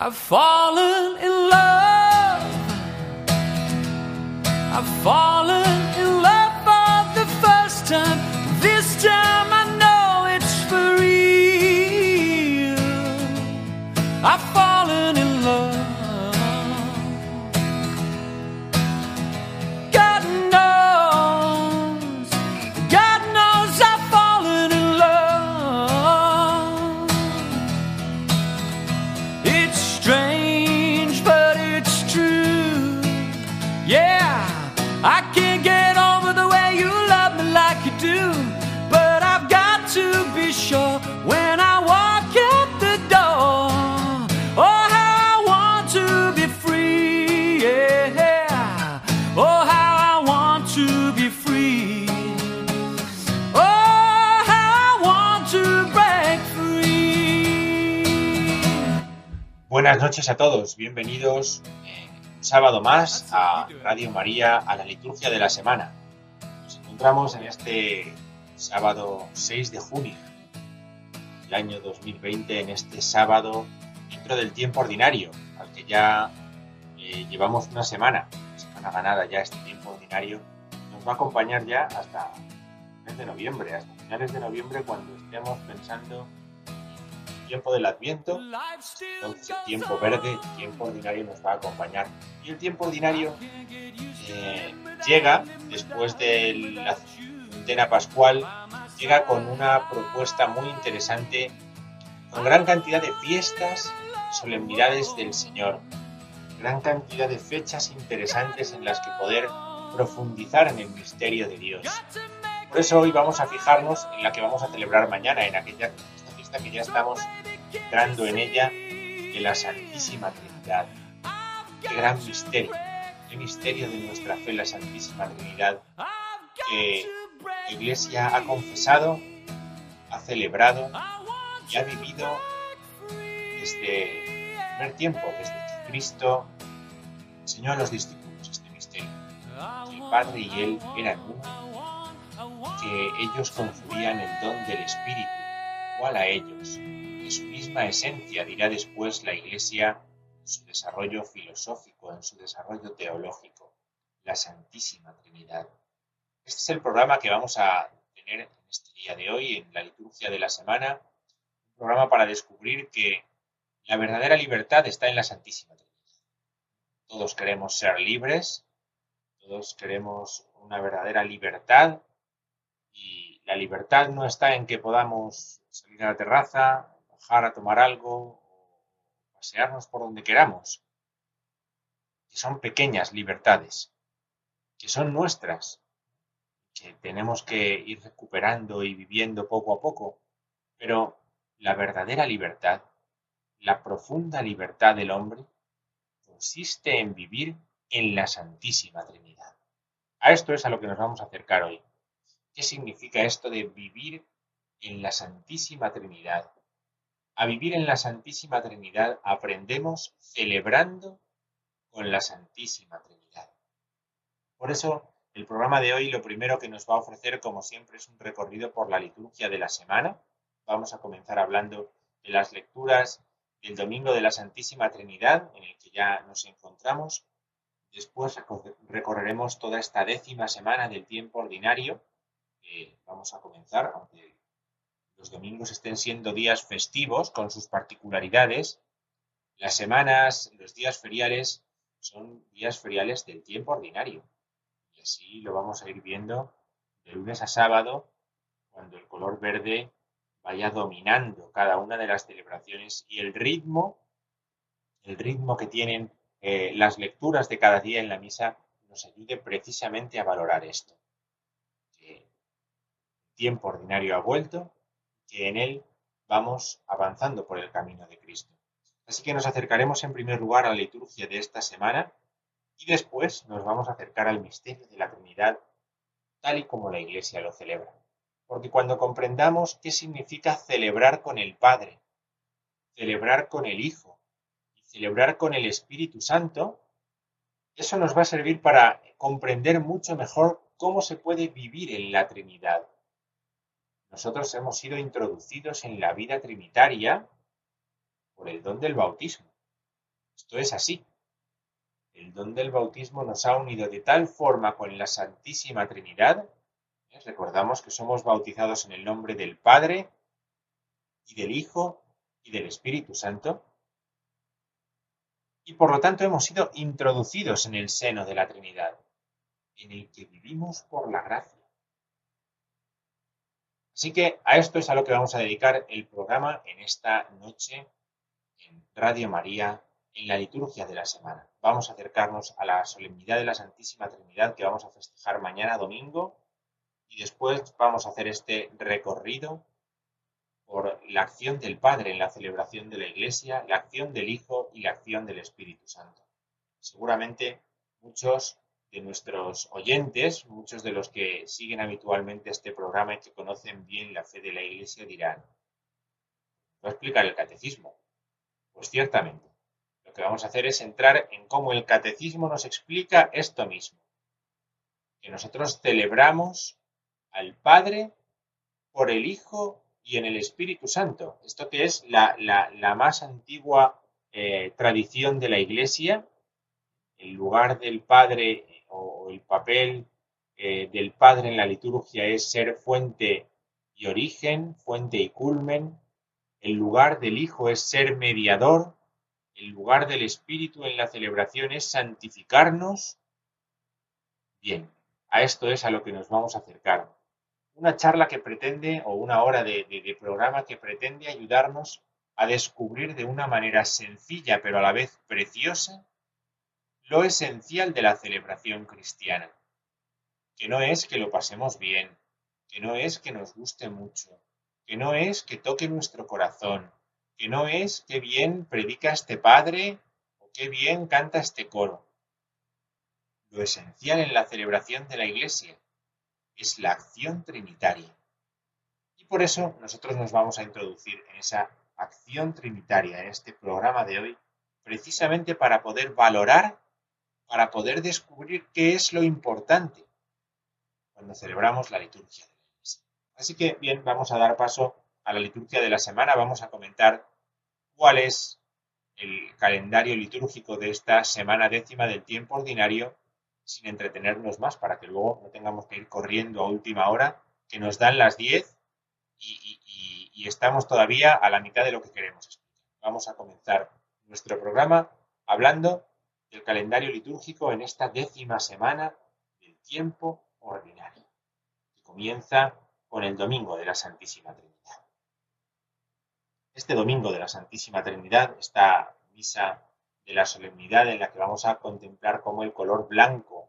I've fallen in love. I've fallen Buenas noches a todos, bienvenidos eh, un sábado más a Radio María, a la liturgia de la semana. Nos encontramos en este sábado 6 de junio del año 2020, en este sábado dentro del tiempo ordinario, al que ya eh, llevamos una semana, una semana ganada ya este tiempo ordinario, nos va a acompañar ya hasta el mes de noviembre, hasta finales de noviembre cuando estemos pensando tiempo del Adviento entonces el tiempo verde, el tiempo ordinario nos va a acompañar. Y el tiempo ordinario eh, llega después de la centena pascual, llega con una propuesta muy interesante, con gran cantidad de fiestas, solemnidades del Señor, gran cantidad de fechas interesantes en las que poder profundizar en el misterio de Dios. Por eso hoy vamos a fijarnos en la que vamos a celebrar mañana, en aquella que ya estamos entrando en ella, de la Santísima Trinidad. Qué gran misterio, qué misterio de nuestra fe, la Santísima Trinidad, que la Iglesia ha confesado, ha celebrado y ha vivido desde el primer tiempo, desde que Cristo enseñó a los discípulos este misterio, que el Padre y Él eran uno, que ellos confluían el don del Espíritu, igual a ellos, de su misma esencia, dirá después la Iglesia en su desarrollo filosófico, en su desarrollo teológico, la Santísima Trinidad. Este es el programa que vamos a tener en este día de hoy, en la liturgia de la semana, un programa para descubrir que la verdadera libertad está en la Santísima Trinidad. Todos queremos ser libres, todos queremos una verdadera libertad y la libertad no está en que podamos salir a la terraza, bajar a tomar algo pasearnos por donde queramos, que son pequeñas libertades, que son nuestras, que tenemos que ir recuperando y viviendo poco a poco, pero la verdadera libertad, la profunda libertad del hombre, consiste en vivir en la Santísima Trinidad. A esto es a lo que nos vamos a acercar hoy. ¿Qué significa esto de vivir en la Santísima Trinidad? A vivir en la Santísima Trinidad aprendemos celebrando con la Santísima Trinidad. Por eso, el programa de hoy lo primero que nos va a ofrecer, como siempre, es un recorrido por la liturgia de la semana. Vamos a comenzar hablando de las lecturas del Domingo de la Santísima Trinidad, en el que ya nos encontramos. Después recorreremos toda esta décima semana del tiempo ordinario, vamos a comenzar, aunque los domingos estén siendo días festivos con sus particularidades. Las semanas, los días feriales, son días feriales del tiempo ordinario. Y así lo vamos a ir viendo de lunes a sábado, cuando el color verde vaya dominando cada una de las celebraciones y el ritmo, el ritmo que tienen eh, las lecturas de cada día en la misa nos ayude precisamente a valorar esto. Que el tiempo ordinario ha vuelto, que en él vamos avanzando por el camino de Cristo. Así que nos acercaremos en primer lugar a la liturgia de esta semana y después nos vamos a acercar al misterio de la Trinidad tal y como la Iglesia lo celebra. Porque cuando comprendamos qué significa celebrar con el Padre, celebrar con el Hijo y celebrar con el Espíritu Santo, eso nos va a servir para comprender mucho mejor cómo se puede vivir en la Trinidad. Nosotros hemos sido introducidos en la vida trinitaria por el don del bautismo. Esto es así. El don del bautismo nos ha unido de tal forma con la Santísima Trinidad. ¿eh? Recordamos que somos bautizados en el nombre del Padre y del Hijo y del Espíritu Santo. Y por lo tanto hemos sido introducidos en el seno de la Trinidad, en el que vivimos por la gracia. Así que a esto es a lo que vamos a dedicar el programa en esta noche en Radio María en la liturgia de la semana. Vamos a acercarnos a la solemnidad de la Santísima Trinidad que vamos a festejar mañana domingo y después vamos a hacer este recorrido por la acción del Padre en la celebración de la Iglesia, la acción del Hijo y la acción del Espíritu Santo. Seguramente muchos de nuestros oyentes, muchos de los que siguen habitualmente este programa y que conocen bien la fe de la Iglesia dirán, ¿va a explicar el catecismo? Pues ciertamente, lo que vamos a hacer es entrar en cómo el catecismo nos explica esto mismo. Que nosotros celebramos al Padre por el Hijo y en el Espíritu Santo. Esto que es la, más antigua eh, tradición de la Iglesia, el lugar del Padre o el papel eh, del Padre en la liturgia es ser fuente y origen, fuente y culmen. El lugar del Hijo es ser mediador, el lugar del Espíritu en la celebración es santificarnos. Bien, a esto es a lo que nos vamos a acercar. Una charla que pretende, o una hora de, de programa que pretende ayudarnos a descubrir de una manera sencilla pero a la vez preciosa lo esencial de la celebración cristiana, que no es que lo pasemos bien, que no es que nos guste mucho, que no es que toque nuestro corazón, que no es qué bien predica este padre o qué bien canta este coro. Lo esencial en la celebración de la Iglesia es la acción trinitaria. Y por eso nosotros nos vamos a introducir en esa acción trinitaria en este programa de hoy, precisamente para poder valorar, para poder descubrir qué es lo importante cuando celebramos la liturgia de la Iglesia. Así que bien, vamos a dar paso a la liturgia de la semana vamos a comentar cuál es el calendario litúrgico de esta semana décima del tiempo ordinario sin entretenernos más para que luego no tengamos que ir corriendo a última hora, que nos dan las 10 y, estamos todavía a la mitad de lo que queremos. Vamos a comenzar nuestro programa hablando del calendario litúrgico en esta décima semana del tiempo ordinario, que comienza con el domingo de la Santísima Trinidad este domingo de la Santísima Trinidad, esta misa de la solemnidad en la que vamos a contemplar como el color blanco,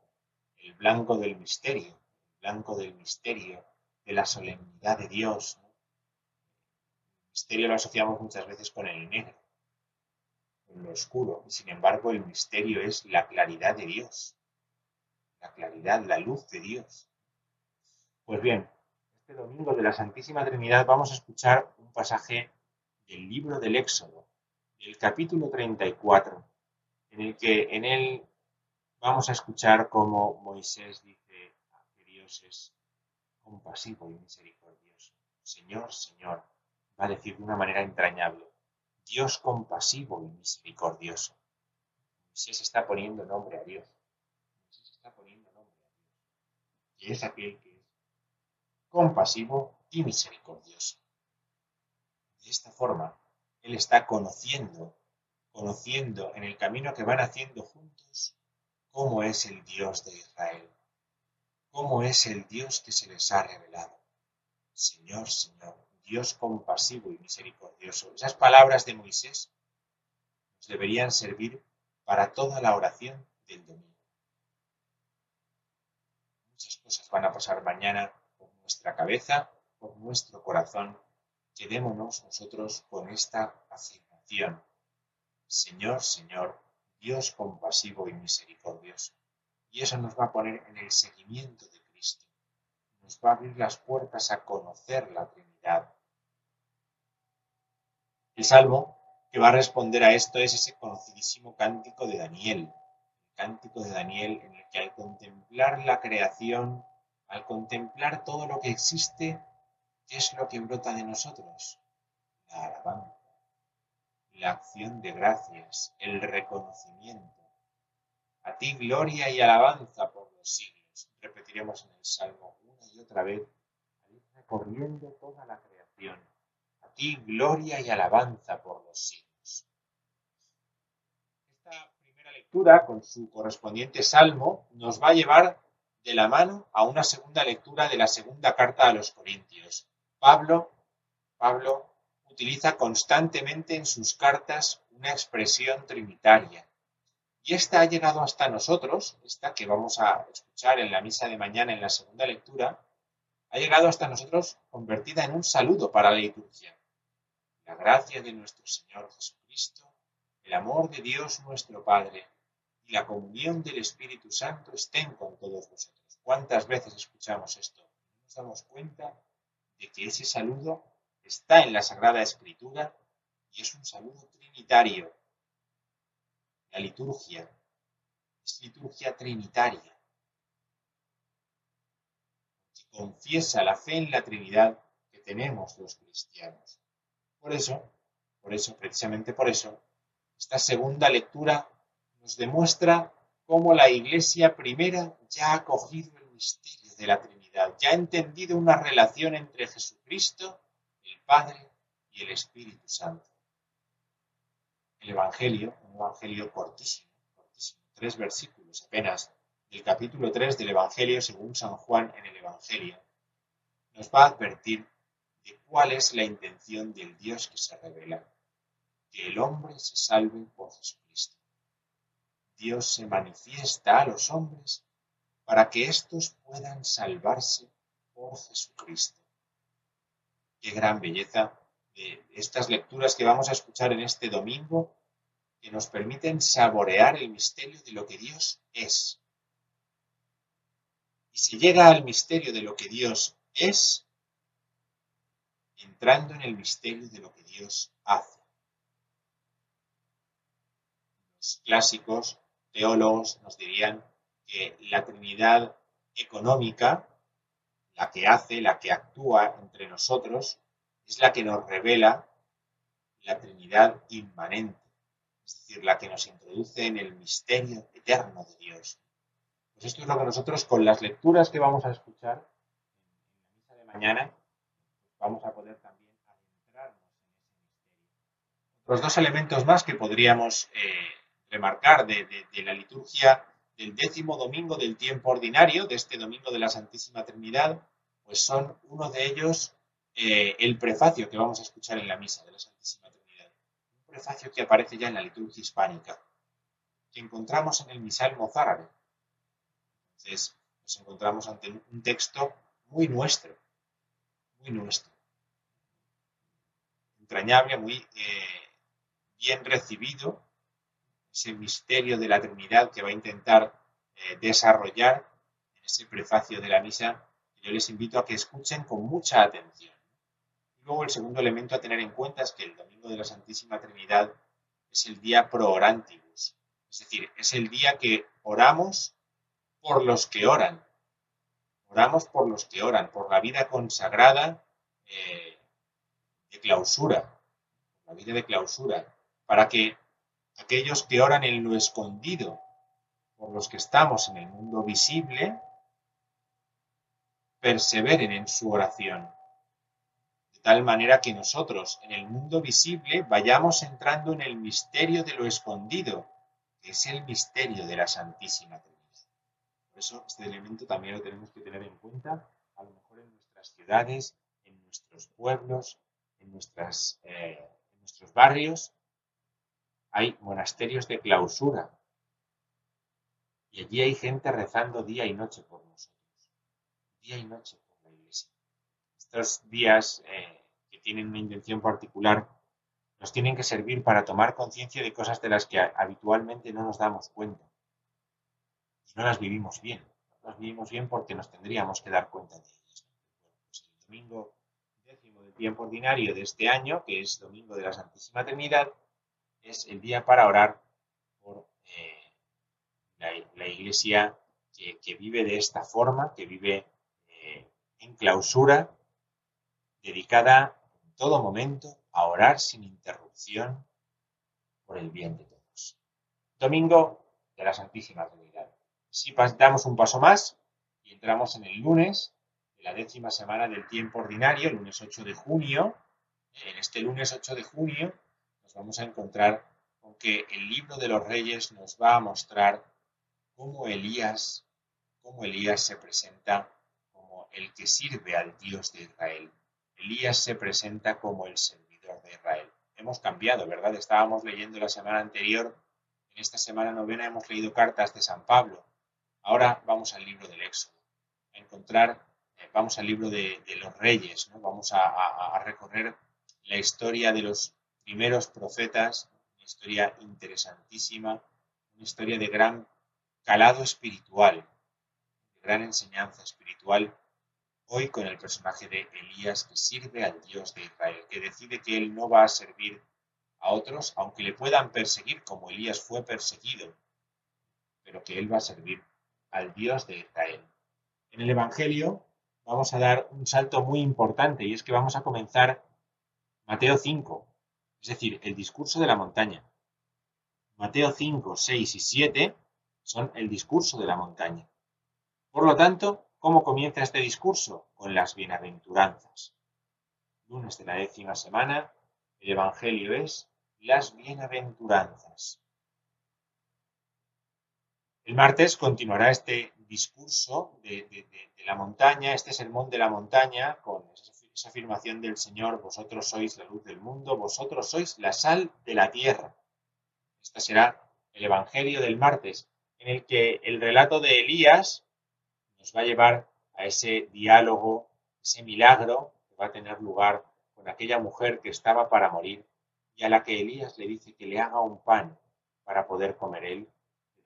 el blanco del misterio, el blanco del misterio de la solemnidad de Dios. El misterio lo asociamos muchas veces con el negro, con lo oscuro, y sin embargo el misterio es la claridad de Dios, la claridad, la luz de Dios. Pues bien, este domingo de la Santísima Trinidad vamos a escuchar un pasaje el libro del Éxodo, el capítulo 34, en el que en él vamos a escuchar cómo Moisés dice que Dios es compasivo y misericordioso. Señor, Señor, va a decir de una manera entrañable, Dios compasivo y misericordioso. Moisés está poniendo nombre a Dios. Está poniendo nombre a Dios. Y es aquel que es compasivo y misericordioso. De esta forma, Él está conociendo, conociendo en el camino que van haciendo juntos, cómo es el Dios de Israel, cómo es el Dios que se les ha revelado. Señor, Señor, Dios compasivo y misericordioso. Esas palabras de Moisés nos deberían servir para toda la oración del domingo. Muchas cosas van a pasar mañana por nuestra cabeza, por nuestro corazón. Quedémonos nosotros con esta afirmación. Señor, Señor, Dios compasivo y misericordioso. Y eso nos va a poner en el seguimiento de Cristo. Nos va a abrir las puertas a conocer la Trinidad. El salmo que va a responder a esto es ese conocidísimo cántico de Daniel. El cántico de Daniel en el que al contemplar la creación, al contemplar todo lo que existe, ¿qué es lo que brota de nosotros? La alabanza, la acción de gracias, el reconocimiento. A ti gloria y alabanza por los siglos. Repetiremos en el Salmo una y otra vez, recorriendo toda la creación. Ti gloria y alabanza por los siglos. Esta primera lectura, con su correspondiente Salmo, nos va a llevar de la mano a una segunda lectura de la segunda carta a los Corintios. Pablo, Pablo utiliza constantemente en sus cartas una expresión trinitaria. Y esta ha llegado hasta nosotros, esta que vamos a escuchar en la misa de mañana en la segunda lectura, ha llegado hasta nosotros convertida en un saludo para la liturgia. La gracia de nuestro Señor Jesucristo, el amor de Dios nuestro Padre y la comunión del Espíritu Santo estén con todos vosotros. ¿Cuántas veces escuchamos esto? Nos damos cuenta de que ese saludo está en la Sagrada Escritura y es un saludo trinitario. La liturgia es liturgia trinitaria, que confiesa la fe en la Trinidad que tenemos los cristianos. Por eso, por eso, precisamente por eso, esta segunda lectura nos demuestra cómo la Iglesia primera ya ha cogido el misterio de la Trinidad, ya ha entendido una relación entre Jesucristo el Padre y el Espíritu Santo. El Evangelio, un Evangelio cortísimo, cortísimo, tres versículos apenas, del capítulo 3 del Evangelio según San Juan en el Evangelio, nos va a advertir de cuál es la intención del Dios que se revela, que el hombre se salve por Jesucristo. Dios se manifiesta a los hombres para que éstos puedan salvarse por Jesucristo qué gran belleza de estas lecturas que vamos a escuchar en este domingo que nos permiten saborear el misterio de lo que Dios es. Y se llega al misterio de lo que Dios es entrando en el misterio de lo que Dios hace. Los clásicos teólogos nos dirían que la Trinidad económica la que hace, la que actúa entre nosotros, es la que nos revela la Trinidad inmanente, es decir, la que nos introduce en el misterio eterno de Dios. Pues esto es lo que nosotros con las lecturas que vamos a escuchar en la misa de mañana, vamos a poder también adentrarnos en ese misterio. Los dos elementos más que podríamos eh, remarcar de la liturgia del décimo domingo del tiempo ordinario, de este domingo de la Santísima Trinidad, pues son uno de ellos eh, el prefacio que vamos a escuchar en la misa de la Santísima Trinidad. Un prefacio que aparece ya en la liturgia hispánica, que encontramos en el misal mozárabe. Entonces, nos encontramos ante un texto muy nuestro, muy nuestro. Entrañable, muy eh, bien recibido ese misterio de la Trinidad que va a intentar eh, desarrollar en ese prefacio de la misa, yo les invito a que escuchen con mucha atención. Luego el segundo elemento a tener en cuenta es que el Domingo de la Santísima Trinidad es el día pro orantibus, es decir, es el día que oramos por los que oran. Oramos por los que oran, por la vida consagrada eh, de clausura, la vida de clausura, para que aquellos que oran en lo escondido, por los que estamos en el mundo visible, perseveren en su oración, de tal manera que nosotros en el mundo visible vayamos entrando en el misterio de lo escondido, que es el misterio de la Santísima Trinidad. Eso este elemento también lo tenemos que tener en cuenta, a lo mejor en nuestras ciudades, en nuestros pueblos, en, nuestras, eh, en nuestros barrios, hay monasterios de clausura. Y allí hay gente rezando día y noche por nosotros. Día y noche por la iglesia. Estos días eh, que tienen una intención particular nos tienen que servir para tomar conciencia de cosas de las que habitualmente no nos damos cuenta. Y no las vivimos bien. No las vivimos bien porque nos tendríamos que dar cuenta de ellas. Pues el domingo décimo del tiempo ordinario de este año, que es Domingo de la Santísima Trinidad, es el día para orar por eh, la, iglesia que, vive de esta forma, que vive eh, en clausura, dedicada en todo momento a orar sin interrupción por el bien de todos. Domingo de la Santísima Trinidad. Si damos un paso más y entramos en el lunes de la décima semana del tiempo ordinario, lunes 8 de junio, en este lunes 8 de junio vamos a encontrar con que el libro de los reyes nos va a mostrar cómo Elías, cómo Elías se presenta como el que sirve al Dios de Israel. Elías se presenta como el servidor de Israel. Hemos cambiado, ¿verdad? Estábamos leyendo la semana anterior, en esta semana novena hemos leído cartas de San Pablo. Ahora vamos al libro del Éxodo, a encontrar, eh, vamos al libro de, los reyes, ¿no? Vamos a recorrer la historia de los primeros profetas, una historia interesantísima, una historia de gran calado espiritual, de gran enseñanza espiritual, hoy con el personaje de Elías que sirve al Dios de Israel, que decide que él no va a servir a otros, aunque le puedan perseguir como Elías fue perseguido, pero que él va a servir al Dios de Israel. En el Evangelio vamos a dar un salto muy importante y es que vamos a comenzar Mateo 5, es decir, el discurso de la montaña. Mateo 5, 6 y 7 son el discurso de la montaña. Por lo tanto, ¿cómo comienza este discurso? Con las bienaventuranzas. Lunes de la décima semana, el Evangelio es las bienaventuranzas. El martes continuará este discurso de, la montaña, este sermón de la montaña, con esa afirmación del Señor, vosotros sois la luz del mundo, vosotros sois la sal de la tierra. Este será el Evangelio del martes, en el que el relato de Elías nos va a llevar a ese diálogo, ese milagro que va a tener lugar con aquella mujer que estaba para morir y a la que Elías le dice que le haga un pan para poder comer él,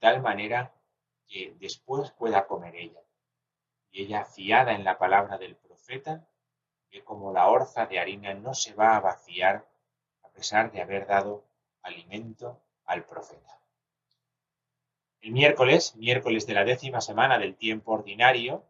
tal manera que después pueda comer ella. Y ella, fiada en la palabra del profeta, que como la orza de harina no se va a vaciar a pesar de haber dado alimento al profeta. El miércoles, miércoles de la décima semana del tiempo ordinario,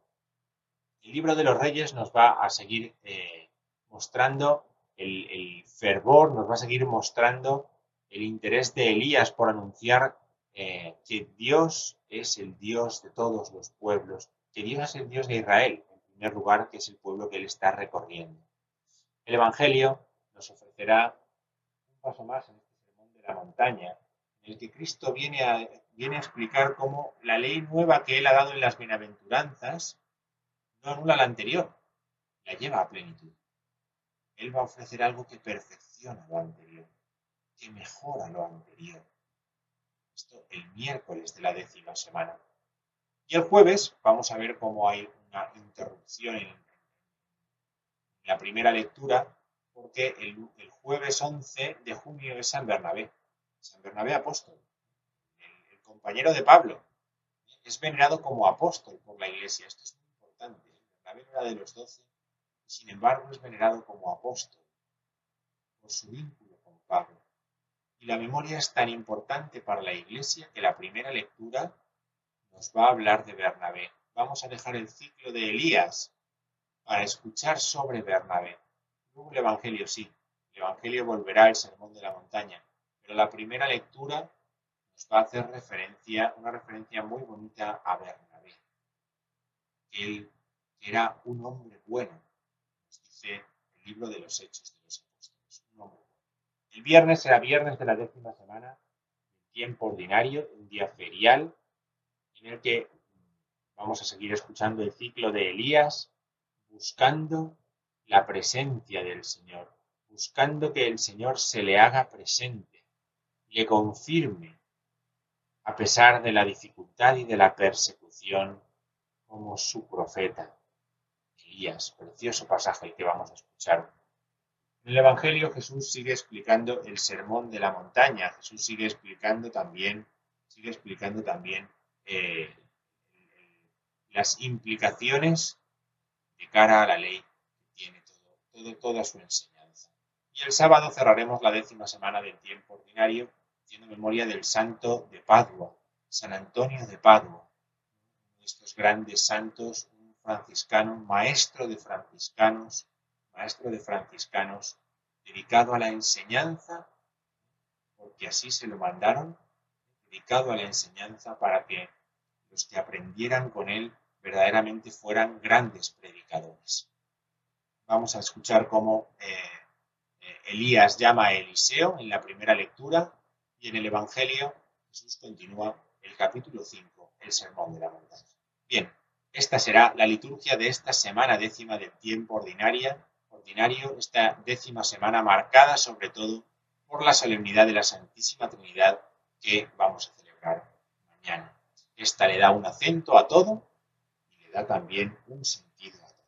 el libro de los reyes nos va a seguir eh, mostrando el, fervor, nos va a seguir mostrando el interés de Elías por anunciar eh, que Dios es el Dios de todos los pueblos, que Dios es el Dios de Israel, primer lugar, que es el pueblo que él está recorriendo. El Evangelio nos ofrecerá un paso más en este sermón de la montaña, en el que Cristo viene a, viene a explicar cómo la ley nueva que él ha dado en las bienaventuranzas no anula la anterior, la lleva a plenitud. Él va a ofrecer algo que perfecciona lo anterior, que mejora lo anterior. Esto el miércoles de la décima semana. Y el jueves vamos a ver cómo hay una interrupción en la primera lectura, porque el, jueves 11 de junio es San Bernabé, San Bernabé apóstol, el, compañero de Pablo. Es venerado como apóstol por la iglesia. Esto es muy importante. Bernabé era de los doce sin embargo es venerado como apóstol por su vínculo con Pablo. Y la memoria es tan importante para la iglesia que la primera lectura nos va a hablar de Bernabé. Vamos a dejar el ciclo de Elías para escuchar sobre Bernabé. El Evangelio sí, el Evangelio volverá al sermón de la montaña, pero la primera lectura nos va a hacer referencia, una referencia muy bonita a Bernabé. Él era un hombre bueno, nos dice el libro de los Hechos los Apóstoles, un hombre bueno. El viernes era viernes de la décima semana, tiempo ordinario, un día ferial, en el que vamos a seguir escuchando el ciclo de Elías, buscando la presencia del Señor, buscando que el Señor se le haga presente, le confirme, a pesar de la dificultad y de la persecución, como su profeta. Elías, precioso pasaje el que vamos a escuchar en el Evangelio Jesús sigue explicando el sermón de la montaña, Jesús sigue explicando también, sigue explicando también eh, las implicaciones de cara a la ley que tiene todo, toda su enseñanza. Y el sábado cerraremos la décima semana del tiempo ordinario haciendo memoria del santo de Padua, San Antonio de Padua, de estos grandes santos, un franciscano, maestro de franciscanos, maestro de franciscanos, dedicado a la enseñanza, porque así se lo mandaron, dedicado a la enseñanza para que los que aprendieran con él verdaderamente fueran grandes predicadores. Vamos a escuchar cómo eh, eh, Elías llama a Eliseo en la primera lectura y en el Evangelio Jesús continúa el capítulo 5, el sermón de la montaña. Bien, esta será la liturgia de esta semana décima del tiempo ordinaria ordinario esta décima semana marcada sobre todo por la solemnidad de la Santísima Trinidad que vamos a celebrar mañana. Esta le da un acento a todo y le da también un sentido a todo.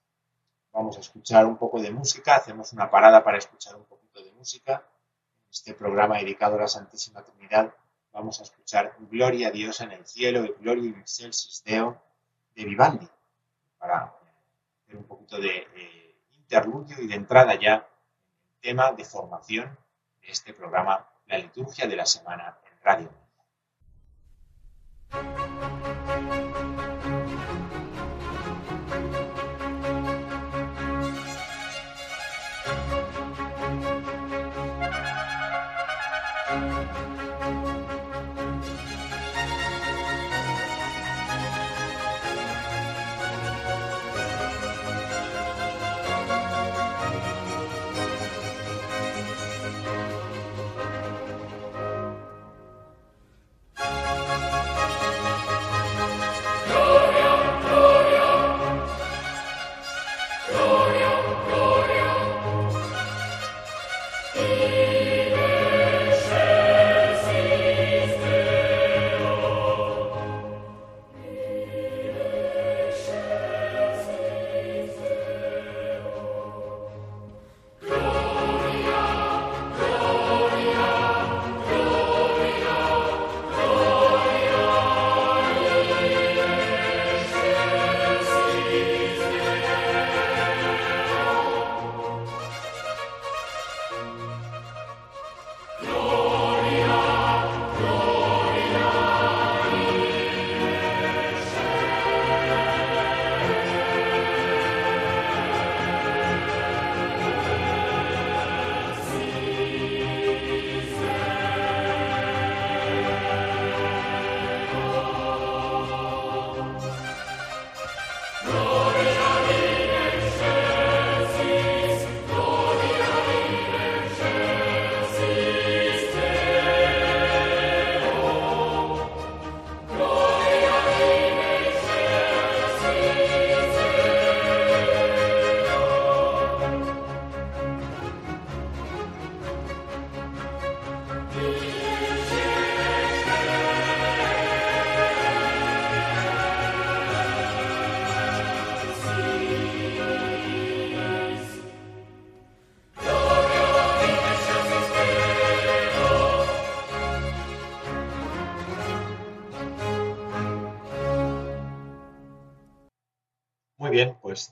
Vamos a escuchar un poco de música, hacemos una parada para escuchar un poquito de música. En este programa dedicado a la Santísima Trinidad vamos a escuchar Gloria a Dios en el cielo y Gloria in excelsis Deo de Vivaldi para hacer un poquito de... Eh, interludio y de entrada ya tema de formación de este programa, la liturgia de la semana en Radio.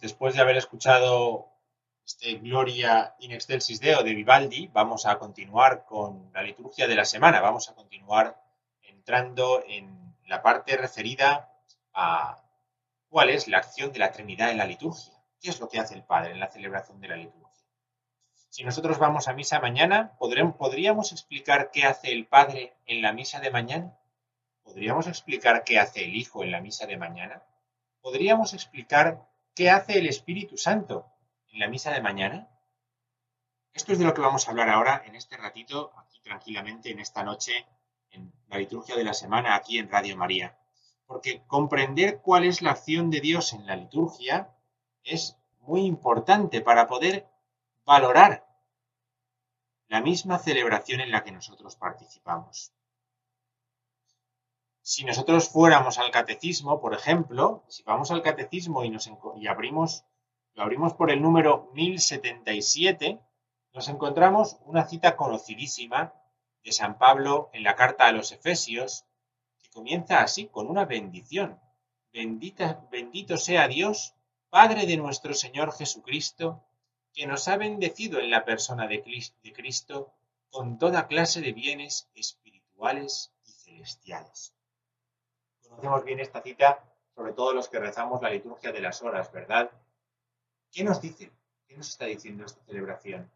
Después de haber escuchado este Gloria in excelsis Deo de Vivaldi, vamos a continuar con la liturgia de la semana. Vamos a continuar entrando en la parte referida a cuál es la acción de la Trinidad en la liturgia. ¿Qué es lo que hace el Padre en la celebración de la liturgia? Si nosotros vamos a misa mañana, ¿podríamos explicar qué hace el Padre en la misa de mañana? ¿Podríamos explicar qué hace el Hijo en la misa de mañana? ¿Podríamos explicar qué hace el Espíritu Santo en la misa de mañana? Esto es de lo que vamos a hablar ahora en este ratito, aquí tranquilamente, en esta noche, en la liturgia de la semana, aquí en Radio María. Porque comprender cuál es la acción de Dios en la liturgia es muy importante para poder valorar la misma celebración en la que nosotros participamos. Si nosotros fuéramos al catecismo, por ejemplo, si vamos al catecismo y, nos, y abrimos, lo abrimos por el número 1077, nos encontramos una cita conocidísima de San Pablo en la carta a los Efesios, que comienza así, con una bendición. Bendito sea Dios, Padre de nuestro Señor Jesucristo, que nos ha bendecido en la persona de Cristo con toda clase de bienes espirituales y celestiales. Conocemos bien esta cita, sobre todo los que rezamos la liturgia de las horas, ¿verdad? ¿Qué nos dice? ¿Qué nos está diciendo esta celebración?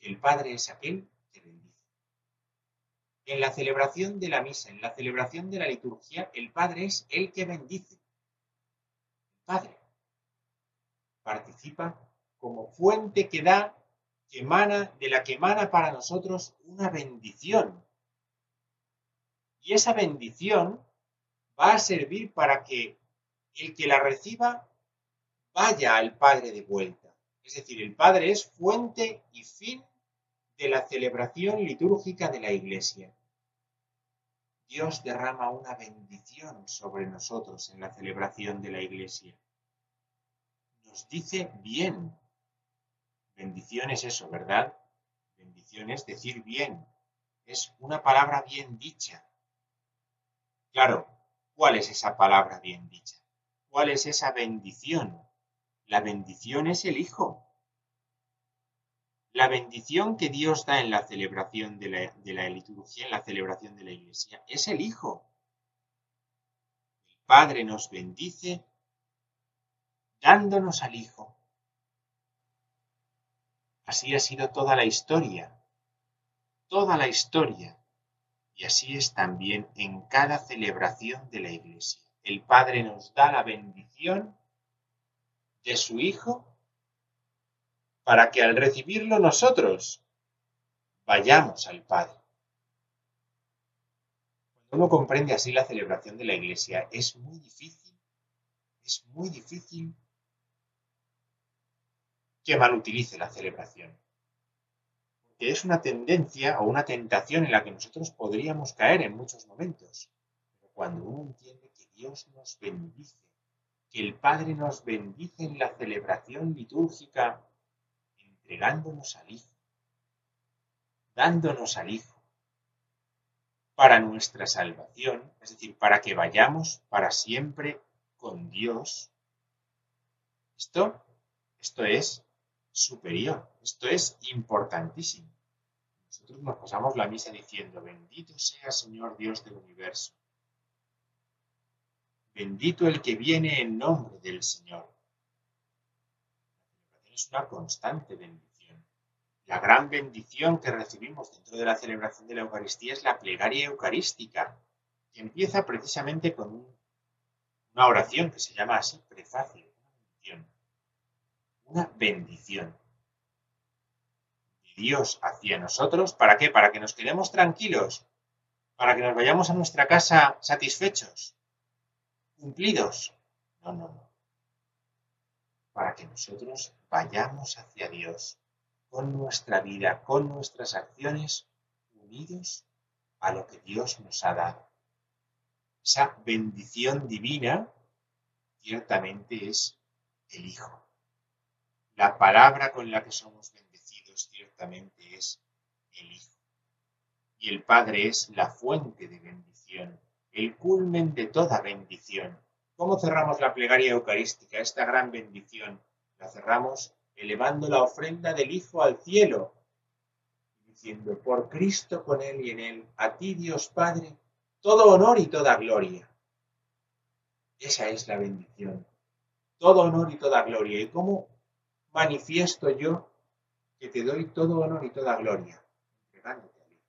El Padre es aquel que bendice. En la celebración de la misa, en la celebración de la liturgia, el Padre es el que bendice. El Padre participa como fuente que da, que emana, de la que emana para nosotros una bendición. Y esa bendición va a servir para que el que la reciba vaya al Padre de vuelta. Es decir, el Padre es fuente y fin de la celebración litúrgica de la Iglesia. Dios derrama una bendición sobre nosotros en la celebración de la Iglesia. Nos dice bien. Bendición es eso, ¿verdad? Bendición es decir bien. Es una palabra bien dicha. Claro, ¿cuál es esa palabra bien dicha? ¿Cuál es esa bendición? La bendición es el Hijo. La bendición que Dios da en la celebración de la, liturgia, en la celebración de la iglesia, es el Hijo. El Padre nos bendice dándonos al Hijo. Así ha sido toda la historia, toda la historia. Y así es también en cada celebración de la iglesia. El Padre nos da la bendición de su Hijo para que al recibirlo nosotros vayamos al Padre. Cuando uno comprende así la celebración de la Iglesia, es muy difícil, es muy difícil que mal utilice la celebración. Porque es una tendencia o una tentación en la que nosotros podríamos caer en muchos momentos. Pero cuando uno entiende que Dios nos bendice, que el Padre nos bendice en la celebración litúrgica entregándonos al Hijo, dándonos al Hijo para nuestra salvación, es decir, para que vayamos para siempre con Dios. Esto, esto es superior, esto es importantísimo. Nos pasamos la misa diciendo, bendito sea Señor Dios del universo. Bendito el que viene en nombre del Señor es una constante bendición. La gran bendición que recibimos dentro de la celebración de la Eucaristía es la plegaria eucarística, que empieza precisamente con una oración que se llama así, prefacio, una bendición. Una bendición. Dios hacia nosotros, ¿para qué? Para que nos quedemos tranquilos, para que nos vayamos a nuestra casa satisfechos, cumplidos. No, no, no para que nosotros vayamos hacia Dios con nuestra vida, con nuestras acciones, unidos a lo que Dios nos ha dado. Esa bendición divina ciertamente es el Hijo. La palabra con la que somos bendecidos ciertamente es el Hijo. Y el Padre es la fuente de bendición, el culmen de toda bendición ¿Cómo cerramos la plegaria eucarística, esta gran bendición? La cerramos elevando la ofrenda del Hijo al cielo, diciendo, por Cristo con Él y en Él, a ti Dios Padre, todo honor y toda gloria. Esa es la bendición. Todo honor y toda gloria. ¿Y cómo manifiesto yo que te doy todo honor y toda gloria, entregándote al Hijo.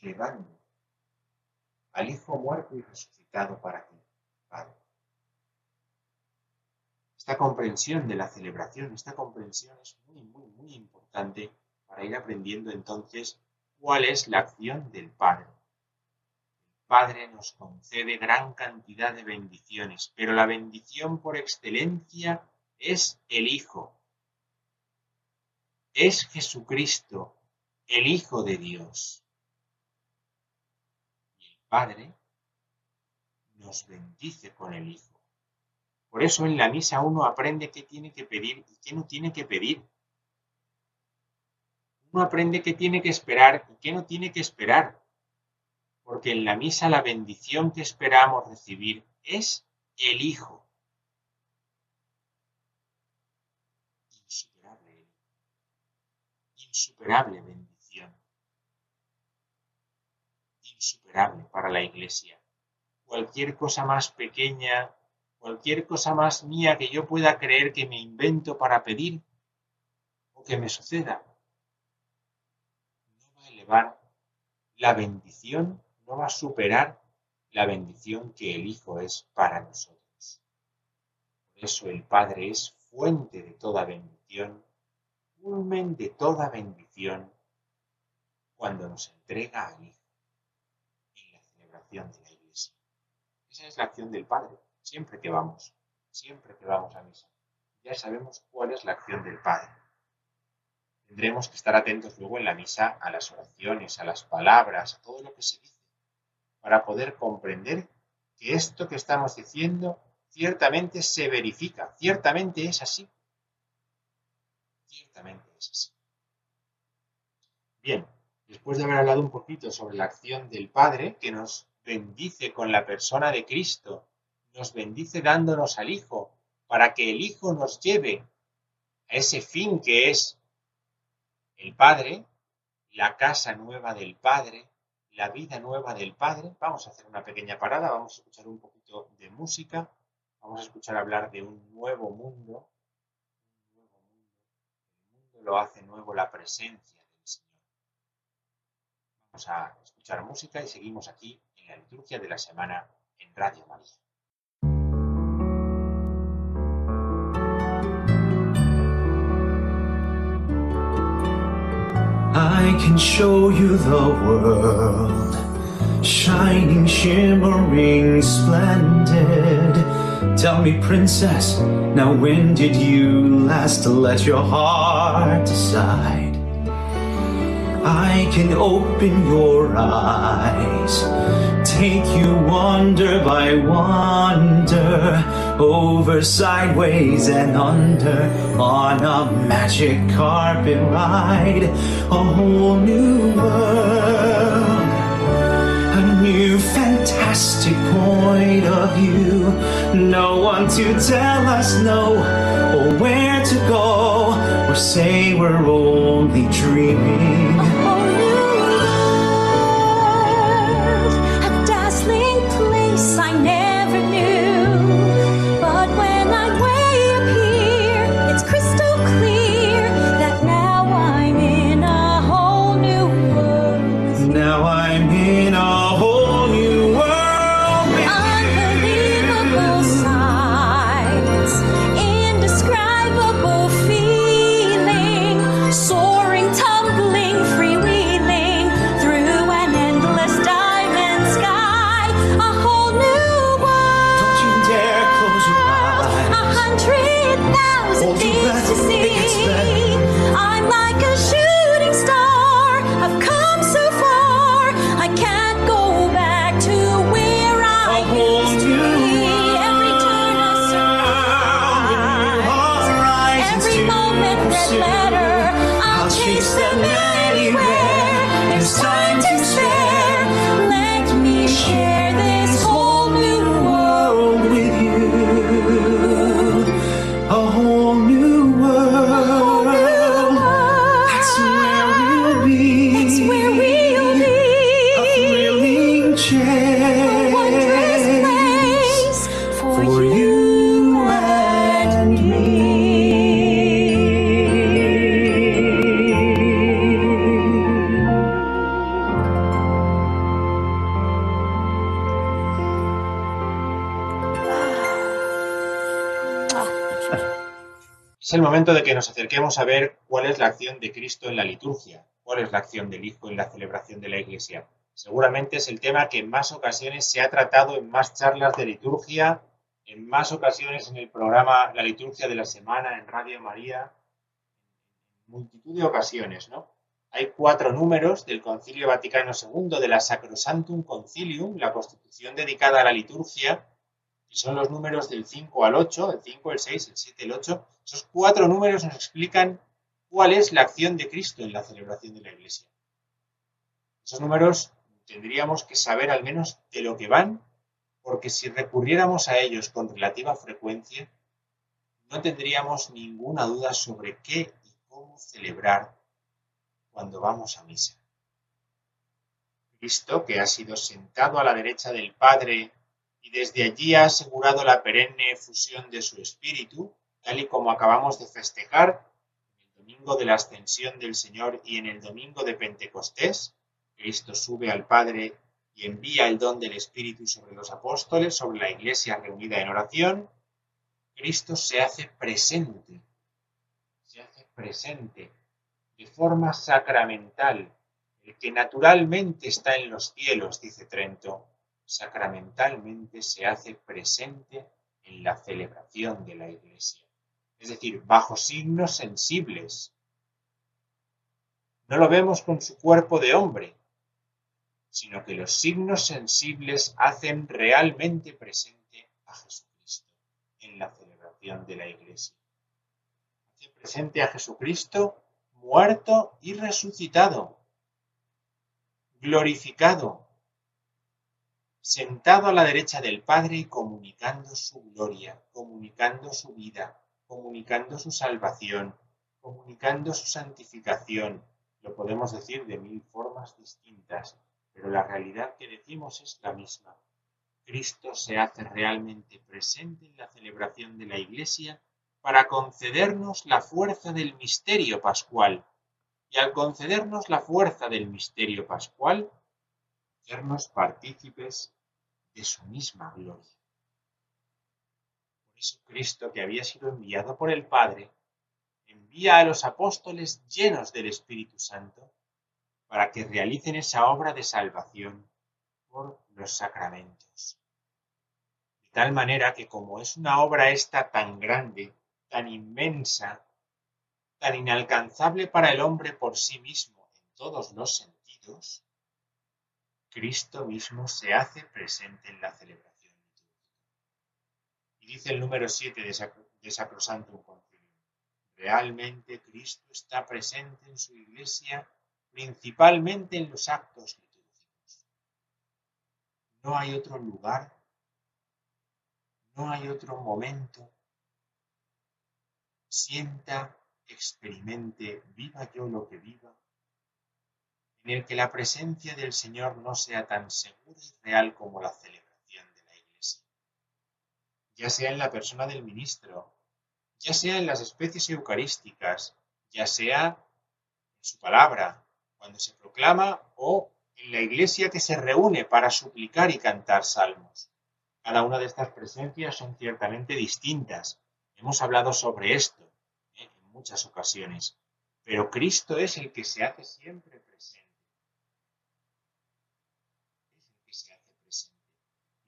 Elevando al Hijo muerto y resucitado para ti, Padre. Esta comprensión de la celebración, esta comprensión es muy, muy, muy importante para ir aprendiendo entonces cuál es la acción del Padre. El Padre nos concede gran cantidad de bendiciones, pero la bendición por excelencia es el Hijo. Es Jesucristo, el Hijo de Dios. Y el Padre nos bendice con el Hijo. Por eso en la misa uno aprende qué tiene que pedir y qué no tiene que pedir. Uno aprende qué tiene que esperar y qué no tiene que esperar. Porque en la misa la bendición que esperamos recibir es el Hijo. Insuperable. Insuperable bendición. Insuperable para la Iglesia. Cualquier cosa más pequeña, cualquier cosa más mía que yo pueda creer que me invento para pedir o que me suceda, la bendición, no va a superar la bendición que el Hijo es para nosotros. Por eso el Padre es fuente de toda bendición, culmen de toda bendición, cuando nos entrega al Hijo en la celebración de la Iglesia. Esa es la acción del Padre, siempre que vamos, siempre que vamos a misa. Ya sabemos cuál es la acción del Padre. Tendremos que estar atentos luego en la misa a las oraciones, a las palabras, a todo lo que se dice, para poder comprender que esto que estamos diciendo ciertamente se verifica, ciertamente es así. Ciertamente es así. Bien, después de haber hablado un poquito sobre la acción del Padre, que nos bendice con la persona de Cristo, nos bendice dándonos al Hijo, para que el Hijo nos lleve a ese fin que es el Padre, la casa nueva del Padre, la vida nueva del Padre. Vamos a hacer una pequeña parada, vamos a escuchar un poquito de música, vamos a escuchar hablar de un nuevo mundo. Un nuevo mundo. El mundo lo hace nuevo la presencia del Señor. Vamos a escuchar música y seguimos aquí en la liturgia de la semana en Radio María. I can show you the world, shining, shimmering, splendid. Tell me, princess, now when did you last let your heart decide? I can open your eyes, take you wonder by wonder, over, sideways, and under, on a magic carpet ride, a whole new world. Fantastic point of view. No one to tell us no or where to go or say we're only dreaming. Es el momento de que nos acerquemos a ver cuál es la acción de Cristo en la liturgia, cuál es la acción del Hijo en la celebración de la Iglesia. Seguramente es el tema que en más ocasiones se ha tratado en más charlas de liturgia, en más ocasiones en el programa La liturgia de la semana en Radio María, multitud de ocasiones, ¿no? Hay cuatro números del Concilio Vaticano II de la Sacrosantum Concilium, la constitución dedicada a la liturgia, que son los números del 5 al 8, el 5, el 6, el 7, el 8. Esos cuatro números nos explican cuál es la acción de Cristo en la celebración de la Iglesia. Esos números tendríamos que saber al menos de lo que van, porque si recurriéramos a ellos con relativa frecuencia, no tendríamos ninguna duda sobre qué y cómo celebrar cuando vamos a misa. Cristo, que ha sido sentado a la derecha del Padre y desde allí ha asegurado la perenne fusión de su espíritu, tal y como acabamos de festejar en el domingo de la ascensión del Señor y en el domingo de Pentecostés, Cristo sube al Padre y envía el don del Espíritu sobre los apóstoles, sobre la iglesia reunida en oración, Cristo se hace presente, se hace presente de forma sacramental, el que naturalmente está en los cielos, dice Trento, sacramentalmente se hace presente en la celebración de la Iglesia, es decir, bajo signos sensibles. No lo vemos con su cuerpo de hombre, sino que los signos sensibles hacen realmente presente a Jesucristo en la celebración de la Iglesia. Hace presente a Jesucristo muerto y resucitado, glorificado, sentado a la derecha del Padre y comunicando su gloria, comunicando su vida, comunicando su salvación, comunicando su santificación. Lo podemos decir de mil formas distintas, pero la realidad que decimos es la misma. Cristo se hace realmente presente en la celebración de la Iglesia para concedernos la fuerza del misterio pascual, y al concedernos la fuerza del misterio pascual, hacernos partícipes de su misma gloria. Por Cristo, que había sido enviado por el Padre, envía a los apóstoles llenos del Espíritu Santo para que realicen esa obra de salvación por los sacramentos. De tal manera que como es una obra esta tan grande, tan inmensa, tan inalcanzable para el hombre por sí mismo en todos los sentidos, Cristo mismo se hace presente en la celebración. Y dice el número 7 de, Sacro, de realmente Cristo está presente en su iglesia principalmente en los actos litúrgicos. No hay otro lugar, no hay otro momento sienta, experimente, viva yo lo que viva, en el que la presencia del Señor no sea tan segura y real como la celebración de la Iglesia. Ya sea en la persona del ministro, ya sea en las especies eucarísticas, ya sea en su palabra, cuando se proclama, o en la iglesia que se reúne para suplicar y cantar salmos. Cada una de estas presencias son ciertamente distintas, Hemos hablado sobre esto ¿eh? en muchas ocasiones, pero Cristo es el que se hace siempre presente. Es el que se hace presente.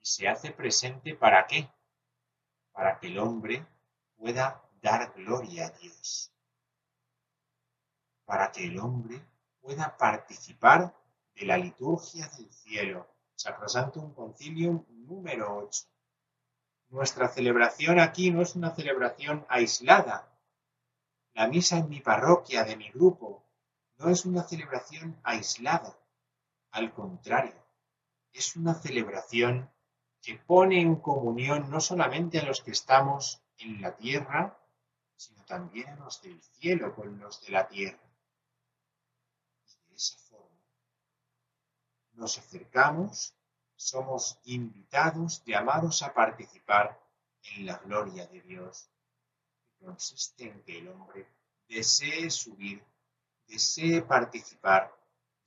¿Y se hace presente para qué? Para que el hombre pueda dar gloria a Dios. Para que el hombre pueda participar de la liturgia del cielo. Sacrosantum Concilium número 8. Nuestra celebración aquí no es una celebración aislada. La misa en mi parroquia, de mi grupo, no es una celebración aislada. Al contrario, es una celebración que pone en comunión no solamente a los que estamos en la tierra, sino también a los del cielo con los de la tierra. Y de esa forma nos acercamos somos invitados, llamados a participar en la gloria de Dios, que consiste en que el hombre desee subir, desee participar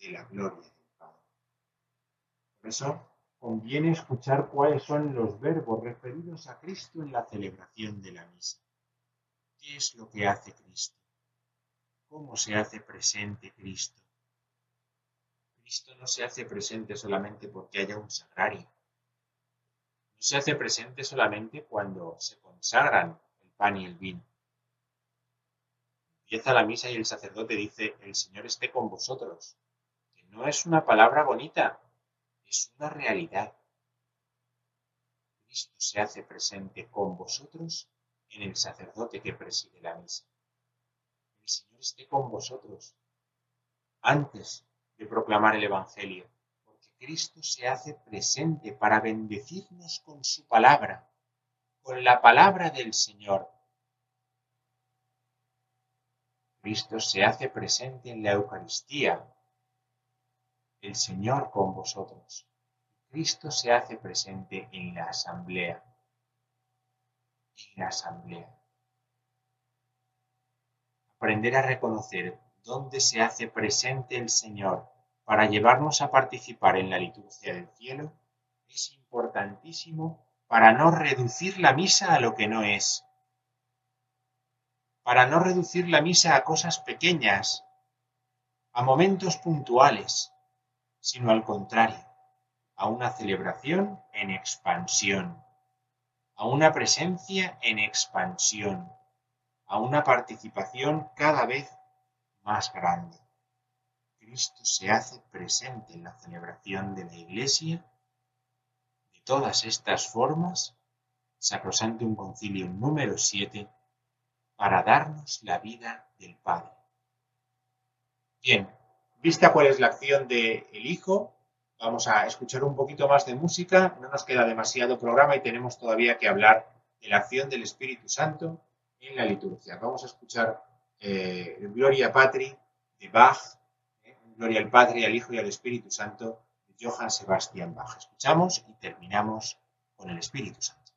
de la gloria del Padre. Por eso conviene escuchar cuáles son los verbos referidos a Cristo en la celebración de la misa. ¿Qué es lo que hace Cristo? ¿Cómo se hace presente Cristo? Cristo no se hace presente solamente porque haya un sagrario. No se hace presente solamente cuando se consagran el pan y el vino. Empieza la misa y el sacerdote dice, el Señor esté con vosotros. Que no es una palabra bonita, es una realidad. Cristo se hace presente con vosotros en el sacerdote que preside la misa. El Señor esté con vosotros antes de proclamar el Evangelio, porque Cristo se hace presente para bendecirnos con su palabra, con la palabra del Señor. Cristo se hace presente en la Eucaristía, el Señor con vosotros. Cristo se hace presente en la asamblea, en la asamblea. Aprender a reconocer dónde se hace presente el Señor para llevarnos a participar en la liturgia del cielo es importantísimo para no reducir la misa a lo que no es, para no reducir la misa a cosas pequeñas, a momentos puntuales, sino al contrario, a una celebración en expansión, a una presencia en expansión, a una participación cada vez más grande. Cristo se hace presente en la celebración de la Iglesia de todas estas formas, un Concilio número 7, para darnos la vida del Padre. Bien, vista cuál es la acción del Hijo, vamos a escuchar un poquito más de música, no nos queda demasiado programa y tenemos todavía que hablar de la acción del Espíritu Santo en la liturgia. Vamos a escuchar eh, Gloria Patri de Bach, eh, Gloria al Padre, al Hijo y al Espíritu Santo de Johann Sebastian Bach. Escuchamos y terminamos con el Espíritu Santo.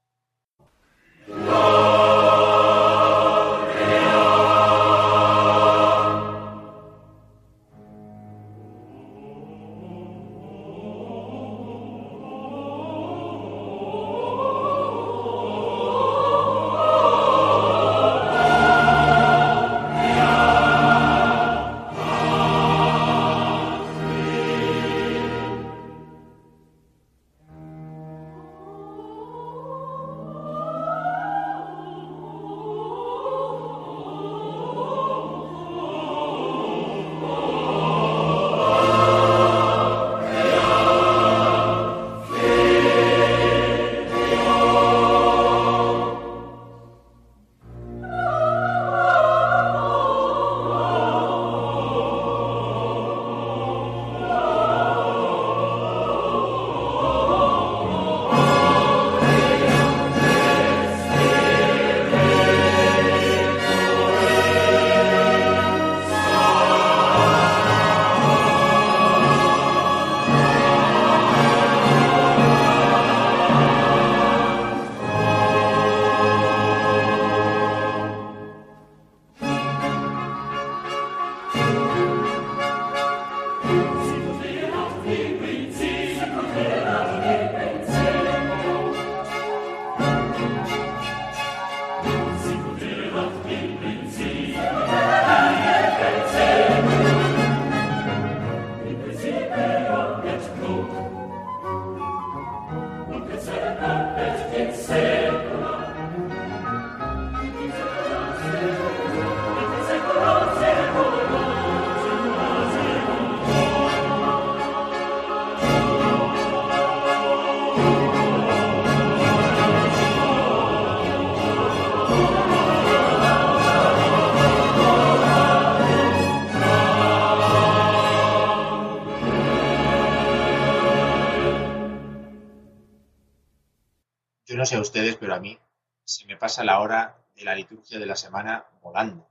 No sé a ustedes, pero a mí se me pasa la hora de la liturgia de la semana volando.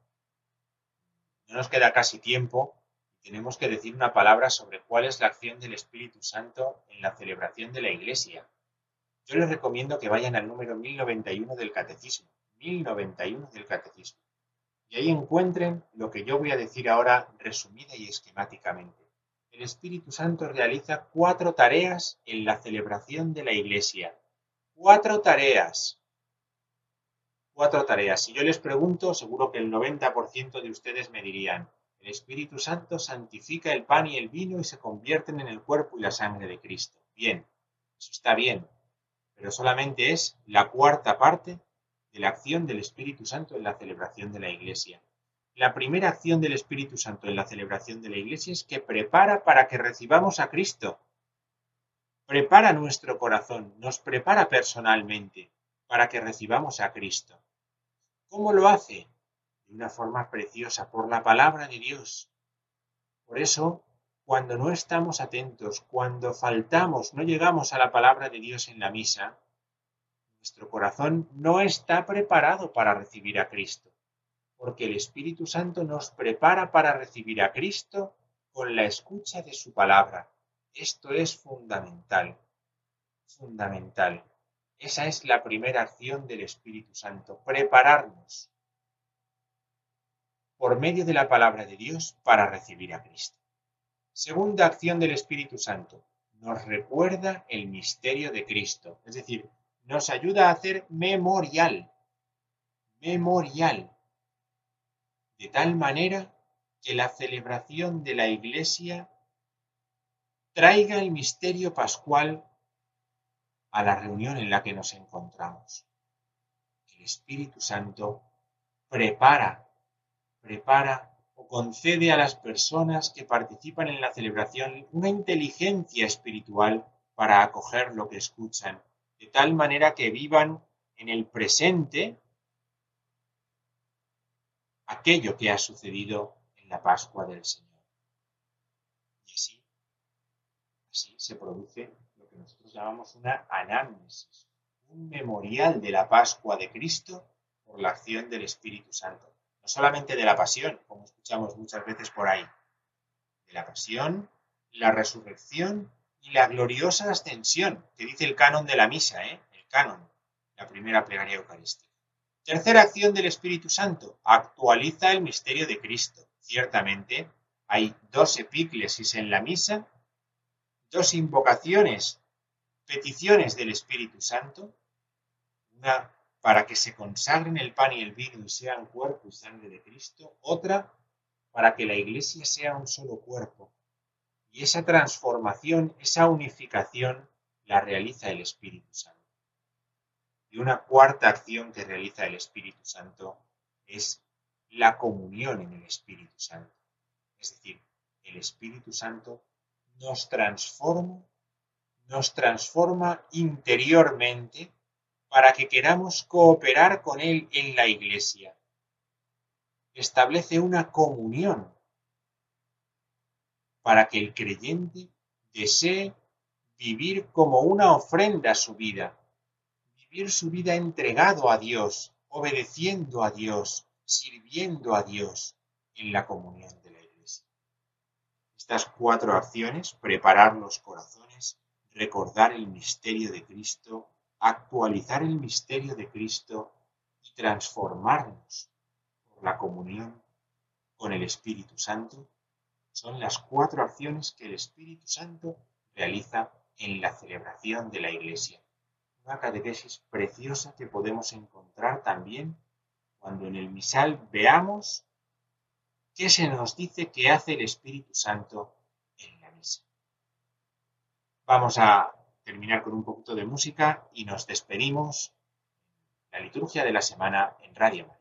No nos queda casi tiempo tenemos que decir una palabra sobre cuál es la acción del Espíritu Santo en la celebración de la Iglesia. Yo les recomiendo que vayan al número 1091 del Catecismo, 1091 del Catecismo, y ahí encuentren lo que yo voy a decir ahora resumida y esquemáticamente. El Espíritu Santo realiza cuatro tareas en la celebración de la Iglesia. Cuatro tareas Cuatro tareas. Si yo les pregunto, seguro que el 90% de ustedes me dirían, el Espíritu Santo santifica el pan y el vino y se convierten en el cuerpo y la sangre de Cristo. Bien, eso está bien, pero solamente es la cuarta parte de la acción del Espíritu Santo en la celebración de la Iglesia. La primera acción del Espíritu Santo en la celebración de la Iglesia es que prepara para que recibamos a Cristo. Prepara nuestro corazón, nos prepara personalmente para que recibamos a Cristo. ¿Cómo lo hace? De una forma preciosa, por la palabra de Dios. Por eso, cuando no estamos atentos, cuando faltamos, no llegamos a la palabra de Dios en la misa, nuestro corazón no está preparado para recibir a Cristo, porque el Espíritu Santo nos prepara para recibir a Cristo con la escucha de su palabra. Esto es fundamental, fundamental. Esa es la primera acción del Espíritu Santo, prepararnos por medio de la palabra de Dios para recibir a Cristo. Segunda acción del Espíritu Santo, nos recuerda el misterio de Cristo, es decir, nos ayuda a hacer memorial, memorial, de tal manera que la celebración de la Iglesia traiga el misterio pascual a la reunión en la que nos encontramos. El Espíritu Santo prepara, prepara o concede a las personas que participan en la celebración una inteligencia espiritual para acoger lo que escuchan, de tal manera que vivan en el presente aquello que ha sucedido en la Pascua del Señor. Y así, así se produce lo que nosotros llamamos una anamnesis, un memorial de la Pascua de Cristo por la acción del Espíritu Santo. No solamente de la pasión, como escuchamos muchas veces por ahí, de la pasión, la resurrección y la gloriosa ascensión, que dice el canon de la misa, ¿eh? el canon, la primera plegaria eucarística. Tercera acción del Espíritu Santo, actualiza el misterio de Cristo. Ciertamente, hay dos epíclesis en la misa, dos invocaciones, peticiones del Espíritu Santo, una para que se consagren el pan y el vino y sean cuerpo y sangre de Cristo, otra para que la iglesia sea un solo cuerpo. Y esa transformación, esa unificación, la realiza el Espíritu Santo. Y una cuarta acción que realiza el Espíritu Santo es la comunión en el Espíritu Santo. Es decir, el Espíritu Santo nos transforma, nos transforma interiormente para que queramos cooperar con Él en la Iglesia. Establece una comunión para que el creyente desee vivir como una ofrenda su vida, vivir su vida entregado a Dios, obedeciendo a Dios, sirviendo a Dios en la comunión. Estas cuatro acciones, preparar los corazones, recordar el misterio de Cristo, actualizar el misterio de Cristo y transformarnos por la comunión con el Espíritu Santo, son las cuatro acciones que el Espíritu Santo realiza en la celebración de la Iglesia. Una catequesis preciosa que podemos encontrar también cuando en el misal veamos qué se nos dice que hace el Espíritu Santo en la misa. Vamos a terminar con un poquito de música y nos despedimos. La liturgia de la semana en Radio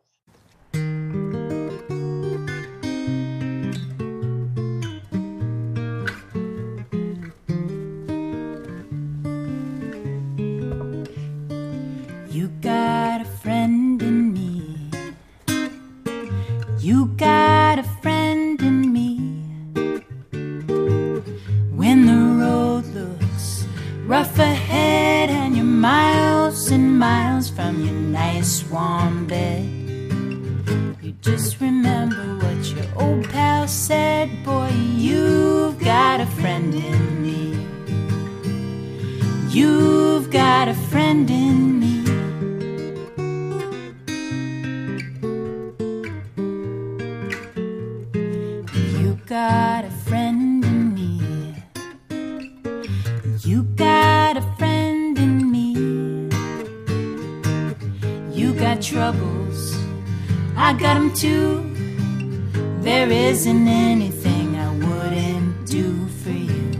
anything I wouldn't do for you.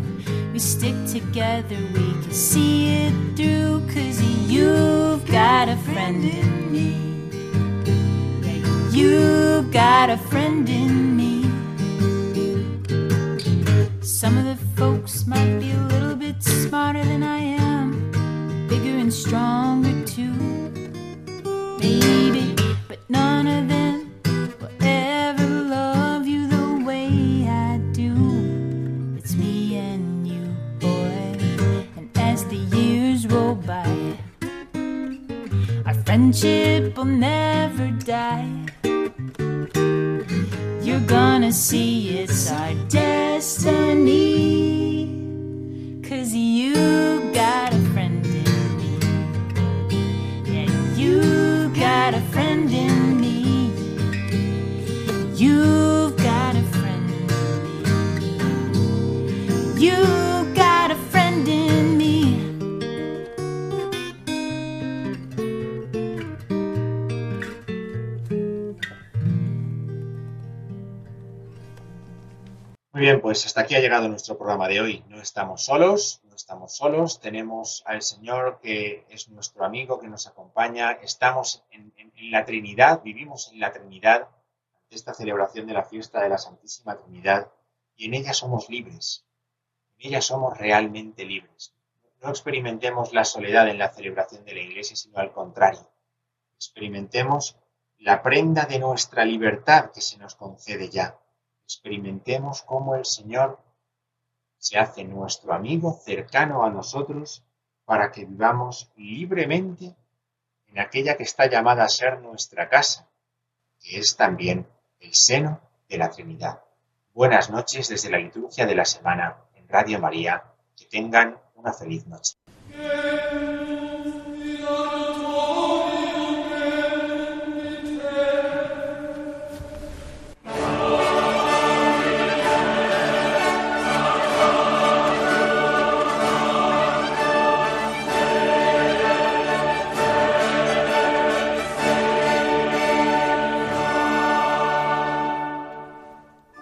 We stick together, we can see it through. Cause you've got a friend in me. You've got a friend in me. Some of the folks might be a little bit smarter than I am, bigger and stronger too. Maybe, but none of them people never die. You're gonna see it side Muy bien, pues hasta aquí ha llegado nuestro programa de hoy. No estamos solos, no estamos solos. Tenemos al Señor que es nuestro amigo, que nos acompaña. Estamos en, la Trinidad, vivimos en la Trinidad, esta celebración de la fiesta de la Santísima Trinidad, y en ella somos libres. En ella somos realmente libres. No experimentemos la soledad en la celebración de la Iglesia, sino al contrario. Experimentemos la prenda de nuestra libertad que se nos concede ya experimentemos cómo el Señor se hace nuestro amigo cercano a nosotros para que vivamos libremente en aquella que está llamada a ser nuestra casa, que es también el seno de la Trinidad. Buenas noches desde la liturgia de la semana en Radio María. Que tengan una feliz noche.